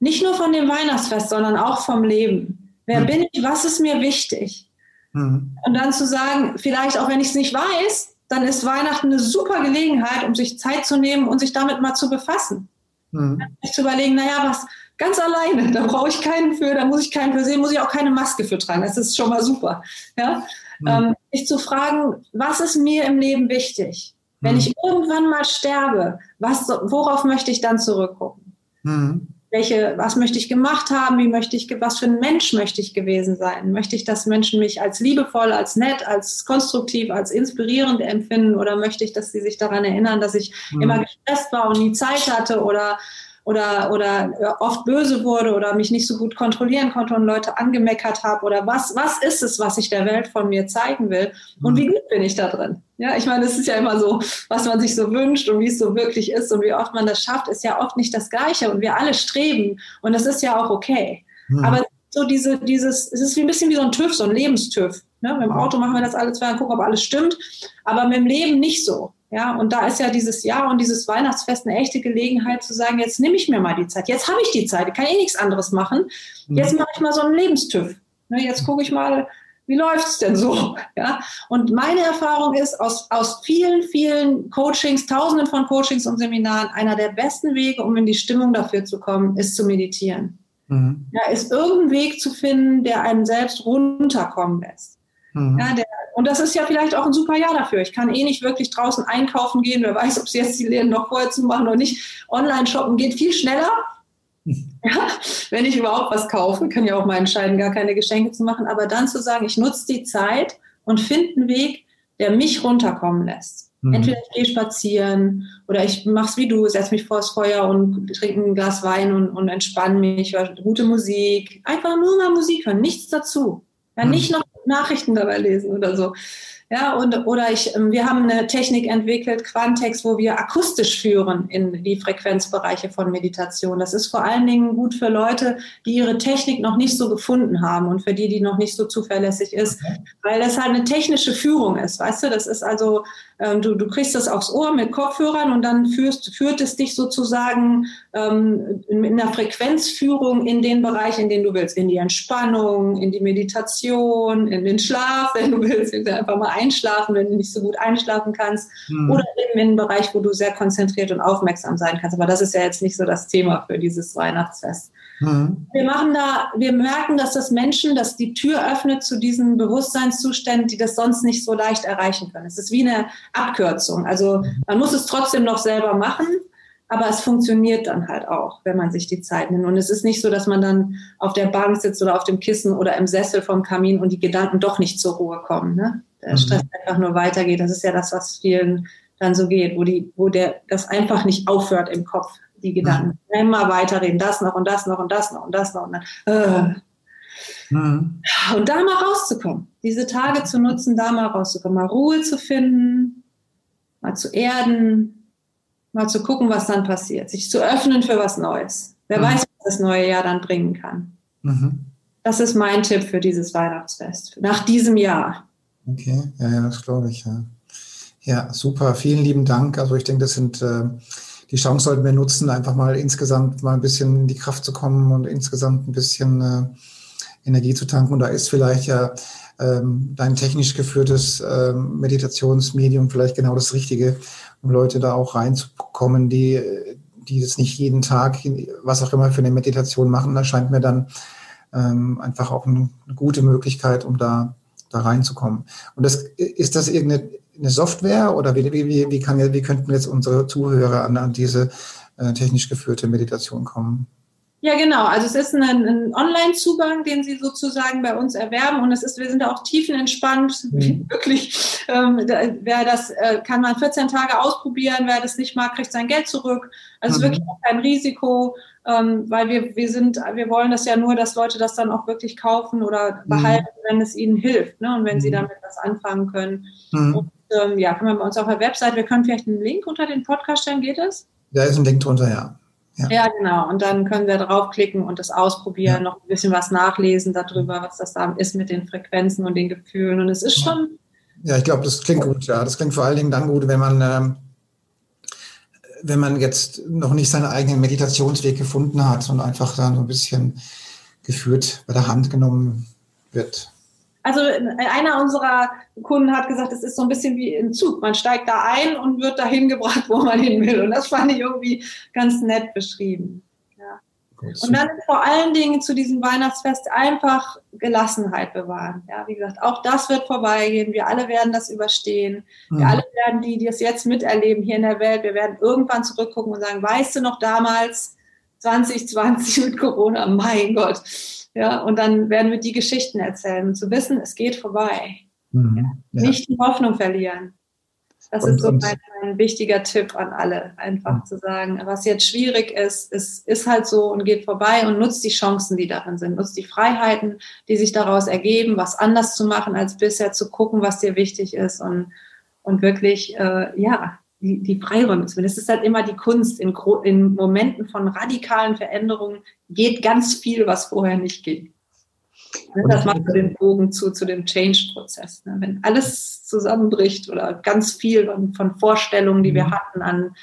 S2: Nicht nur von dem Weihnachtsfest, sondern auch vom Leben. Wer mhm. bin ich? Was ist mir wichtig? Mhm. Und dann zu sagen, vielleicht auch wenn ich es nicht weiß, dann ist Weihnachten eine super Gelegenheit, um sich Zeit zu nehmen und sich damit mal zu befassen. Mhm. Zu überlegen, naja, was ganz alleine, da brauche ich keinen für, da muss ich keinen für sehen, muss ich auch keine Maske für tragen. Das ist schon mal super. Ja? Mhm. Ähm, sich zu fragen, was ist mir im Leben wichtig? Wenn mhm. ich irgendwann mal sterbe, was, worauf möchte ich dann zurückgucken? Mhm welche, was möchte ich gemacht haben, wie möchte ich, was für ein Mensch möchte ich gewesen sein? Möchte ich, dass Menschen mich als liebevoll, als nett, als konstruktiv, als inspirierend empfinden oder möchte ich, dass sie sich daran erinnern, dass ich mhm. immer gestresst war und nie Zeit hatte oder oder, oder äh, oft böse wurde oder mich nicht so gut kontrollieren konnte und Leute angemeckert habe oder was, was ist es, was ich der Welt von mir zeigen will und mhm. wie gut bin ich da drin? Ja, ich meine, es ist ja immer so, was man sich so wünscht und wie es so wirklich ist und wie oft man das schafft, ist ja oft nicht das Gleiche und wir alle streben und das ist ja auch okay. Mhm. Aber so diese, dieses, es ist wie ein bisschen wie so ein TÜV, so ein Lebenstüv. Ne? Mit dem Auto machen wir das alle zwei und gucken, ob alles stimmt, aber mit dem Leben nicht so. Ja, und da ist ja dieses Jahr und dieses Weihnachtsfest eine echte Gelegenheit zu sagen, jetzt nehme ich mir mal die Zeit. Jetzt habe ich die Zeit, ich kann eh nichts anderes machen. Mhm. Jetzt mache ich mal so einen Lebenstüv. Ne, jetzt gucke ich mal, wie läuft es denn so? Ja, und meine Erfahrung ist aus, aus vielen, vielen Coachings, tausenden von Coachings und Seminaren, einer der besten Wege, um in die Stimmung dafür zu kommen, ist zu meditieren. Mhm. Ja, ist irgendein Weg zu finden, der einen selbst runterkommen lässt. Mhm. Ja, der, und das ist ja vielleicht auch ein super Jahr dafür. Ich kann eh nicht wirklich draußen einkaufen gehen. Wer weiß, ob sie jetzt die Läden noch vorher zu machen oder nicht. Online-Shoppen geht viel schneller. Ja, wenn ich überhaupt was kaufe, kann ich auch mal entscheiden, gar keine Geschenke zu machen. Aber dann zu sagen, ich nutze die Zeit und finde einen Weg, der mich runterkommen lässt. Mhm. Entweder ich gehe spazieren oder ich mache es wie du, setze mich vors Feuer und trinke ein Glas Wein und, und entspanne mich, gute Musik. Einfach nur mal Musik hören, nichts dazu. Ja, mhm. nicht noch Nachrichten dabei lesen oder so. Ja, und, oder ich, ähm, wir haben eine Technik entwickelt, Quantex, wo wir akustisch führen in die Frequenzbereiche von Meditation. Das ist vor allen Dingen gut für Leute, die ihre Technik noch nicht so gefunden haben und für die, die noch nicht so zuverlässig ist, okay. weil das halt eine technische Führung ist. Weißt du, das ist also ähm, du, du kriegst das aufs Ohr mit Kopfhörern und dann führst, führt es dich sozusagen ähm, in der Frequenzführung in den Bereich, in den du willst, in die Entspannung, in die Meditation, in den Schlaf, wenn du willst, einfach mal einschlafen, wenn du nicht so gut einschlafen kannst, mhm. oder eben in einen Bereich, wo du sehr konzentriert und aufmerksam sein kannst. Aber das ist ja jetzt nicht so das Thema für dieses Weihnachtsfest. Mhm. Wir machen da, wir merken, dass das Menschen, dass die Tür öffnet zu diesen Bewusstseinszuständen, die das sonst nicht so leicht erreichen können. Es ist wie eine Abkürzung. Also man muss es trotzdem noch selber machen, aber es funktioniert dann halt auch, wenn man sich die Zeit nimmt. Und es ist nicht so, dass man dann auf der Bank sitzt oder auf dem Kissen oder im Sessel vom Kamin und die Gedanken doch nicht zur Ruhe kommen. Ne? Der mhm. Stress einfach nur weitergeht. Das ist ja das, was vielen dann so geht, wo die, wo der das einfach nicht aufhört im Kopf die Gedanken. Mhm. Immer weiterreden, das noch und das noch und das noch und das noch und dann. Äh. Mhm. Und da mal rauszukommen, diese Tage zu nutzen, da mal rauszukommen, mal Ruhe zu finden, mal zu erden, mal zu gucken, was dann passiert, sich zu öffnen für was Neues. Wer mhm. weiß, was das neue Jahr dann bringen kann. Mhm. Das ist mein Tipp für dieses Weihnachtsfest, nach diesem Jahr.
S1: Okay, ja, ja, das glaube ich, ja. Ja, super, vielen lieben Dank. Also ich denke, das sind äh, die Chance sollten wir nutzen, einfach mal insgesamt mal ein bisschen in die Kraft zu kommen und insgesamt ein bisschen äh, Energie zu tanken. Und da ist vielleicht ja ähm, dein technisch geführtes ähm, Meditationsmedium vielleicht genau das Richtige, um Leute da auch reinzukommen, die, die das nicht jeden Tag, was auch immer für eine Meditation machen. Da scheint mir dann ähm, einfach auch eine, gute Möglichkeit, um da, da reinzukommen. Und das, ist das irgendeine eine Software oder wie, wie, wie, kann, wie könnten jetzt unsere Zuhörer an, an diese äh, technisch geführte Meditation kommen?
S2: Ja, genau. Also es ist ein, ein Online-Zugang, den Sie sozusagen bei uns erwerben und es ist, wir sind auch tiefenentspannt, mhm. wirklich. Ähm, wer das äh, kann man 14 Tage ausprobieren, wer das nicht mag, kriegt sein Geld zurück. Also mhm. wirklich kein Risiko, ähm, weil wir wir sind, wir wollen das ja nur, dass Leute das dann auch wirklich kaufen oder mhm. behalten, mhm. wenn es ihnen hilft, ne? Und wenn sie mhm. damit was anfangen können. Mhm. Und ähm, ja, kann man bei uns auf der Website, wir können vielleicht einen Link unter den Podcast stellen, geht das?
S1: Da ist ein Link drunter, ja.
S2: Ja. ja. genau. Und dann können wir draufklicken und das ausprobieren, ja. noch ein bisschen was nachlesen darüber, was das da ist mit den Frequenzen und den Gefühlen. Und es ist schon.
S1: Ja, ich glaube, das klingt gut, ja. Das klingt vor allen Dingen dann gut, wenn man, ähm, wenn man jetzt noch nicht seinen eigenen Meditationsweg gefunden hat und einfach dann so ein bisschen geführt bei der Hand genommen wird.
S2: Also einer unserer Kunden hat gesagt, es ist so ein bisschen wie ein Zug. Man steigt da ein und wird dahin gebracht, wo man hin will. Und das fand ich irgendwie ganz nett beschrieben. Ja. Und dann vor allen Dingen zu diesem Weihnachtsfest einfach Gelassenheit bewahren. Ja, wie gesagt, auch das wird vorbeigehen. Wir alle werden das überstehen. Wir mhm. alle werden die, die es jetzt miterleben hier in der Welt, wir werden irgendwann zurückgucken und sagen, weißt du noch damals 2020 mit Corona? Mein Gott ja, und dann werden wir die Geschichten erzählen, zu wissen, es geht vorbei. Mhm. Ja. Nicht die Hoffnung verlieren. Das und, ist so mein, ein wichtiger Tipp an alle, einfach zu sagen, was jetzt schwierig ist, ist, ist halt so und geht vorbei und nutzt die Chancen, die darin sind, nutzt die Freiheiten, die sich daraus ergeben, was anders zu machen als bisher, zu gucken, was dir wichtig ist und, und wirklich, äh, ja, die, die Freiräume zu finden. Es ist halt immer die Kunst. In, in Momenten von radikalen Veränderungen geht ganz viel, was vorher nicht ging. Das macht den Bogen zu, zu dem Change-Prozess. Ne? Wenn alles zusammenbricht oder ganz viel von Vorstellungen, die wir mhm. hatten, an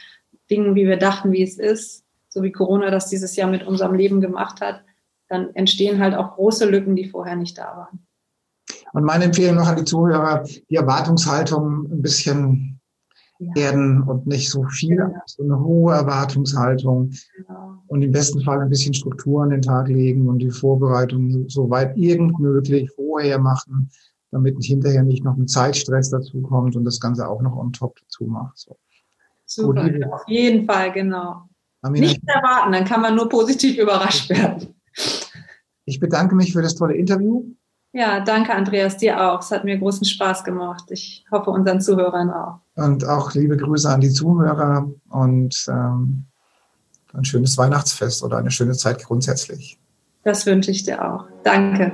S2: Dingen, wie wir dachten, wie es ist, so wie Corona das dieses Jahr mit unserem Leben gemacht hat, dann entstehen halt auch große Lücken, die vorher nicht da waren.
S1: Und meine Empfehlung noch an die Zuhörer, die Erwartungshaltung ein bisschen. Werden und nicht so viel, ja. so eine hohe Erwartungshaltung genau. und im besten Fall ein bisschen Struktur an den Tag legen und die Vorbereitung so weit irgend möglich vorher machen, damit hinterher nicht noch ein Zeitstress dazu kommt und das Ganze auch noch on top dazu macht. So.
S2: Super, Gut, auf jeden Fall, genau. Amina, Nicht erwarten, dann kann man nur positiv überrascht werden.
S1: Ich bedanke mich für das tolle Interview.
S2: Ja, danke Andreas, dir auch. Es hat mir großen Spaß gemacht. Ich hoffe unseren Zuhörern auch.
S1: Und auch liebe Grüße an die Zuhörer und ähm, ein schönes Weihnachtsfest oder eine schöne Zeit grundsätzlich.
S2: Das wünsche ich dir auch. Danke.